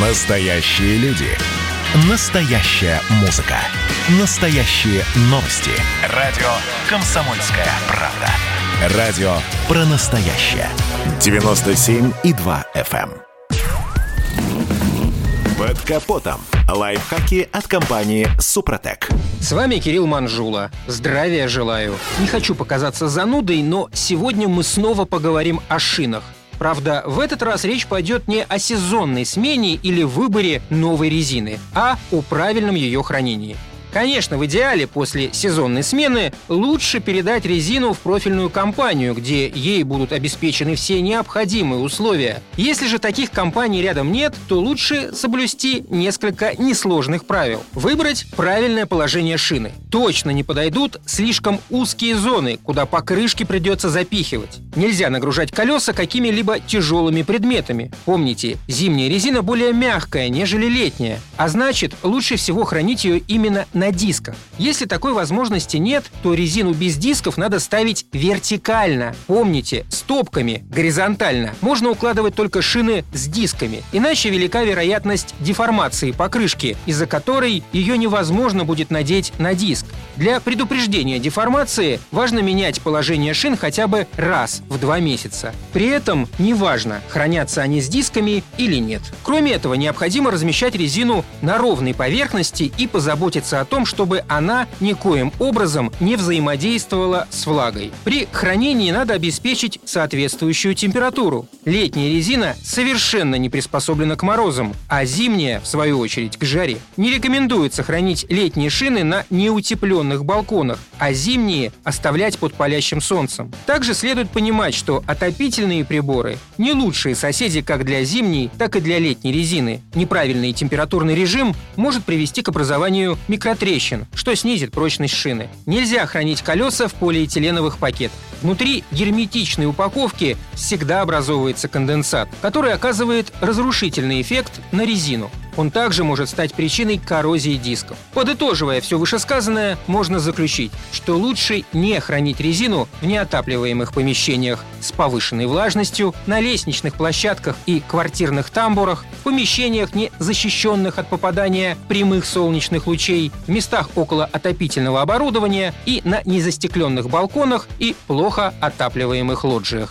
Настоящие люди. Настоящая музыка. Настоящие новости. Радио «Комсомольская правда». Радио про настоящее. 97,2 FM. эм. Под капотом. Лайфхаки от компании «Супротек». С вами Кирилл Манжула. Здравия желаю. Не хочу показаться занудой, но сегодня мы снова поговорим о шинах. Правда, в этот раз речь пойдет не о сезонной смене или выборе новой резины, а о правильном ее хранении. Конечно, в идеале после сезонной смены лучше передать резину в профильную компанию, где ей будут обеспечены все необходимые условия. Если же таких компаний рядом нет, то лучше соблюсти несколько несложных правил. Выбрать правильное положение шины. Точно не подойдут слишком узкие зоны, куда покрышки придется запихивать. Нельзя нагружать колеса какими-либо тяжелыми предметами. Помните, зимняя резина более мягкая, нежели летняя, а значит, лучше всего хранить ее именно на дисках. Если такой возможности нет, то резину без дисков надо ставить вертикально. Помните, стопками, горизонтально. Можно укладывать только шины с дисками, иначе велика вероятность деформации покрышки, из-за которой ее невозможно будет надеть на диск. Для предупреждения деформации важно менять положение шин хотя бы раз в два месяца. При этом неважно, хранятся они с дисками или нет. Кроме этого, необходимо размещать резину на ровной поверхности и позаботиться о том, чтобы она никоим образом не взаимодействовала с влагой. При хранении надо обеспечить соответствующую температуру. Летняя резина совершенно не приспособлена к морозам, а зимняя, в свою очередь, к жаре. Не рекомендуется хранить летние шины на неутепленных балконах, а зимние оставлять под палящим солнцем. Также следует понимать, что отопительные приборы не лучшие соседи как для зимней, так и для летней резины. Неправильный температурный режим может привести к образованию микротрещин, что снизит прочность шины. Нельзя хранить колеса в полиэтиленовых пакетах. Внутри герметичной упаковки всегда образовывается конденсат, который оказывает разрушительный эффект на резину. Он также может стать причиной коррозии дисков. Подытоживая все вышесказанное, можно заключить, что лучше не хранить резину в неотапливаемых помещениях с повышенной влажностью, на лестничных площадках и квартирных тамбурах, в помещениях, не защищенных от попадания прямых солнечных лучей, в местах около отопительного оборудования и на незастекленных балконах и плохо отапливаемых лоджиях.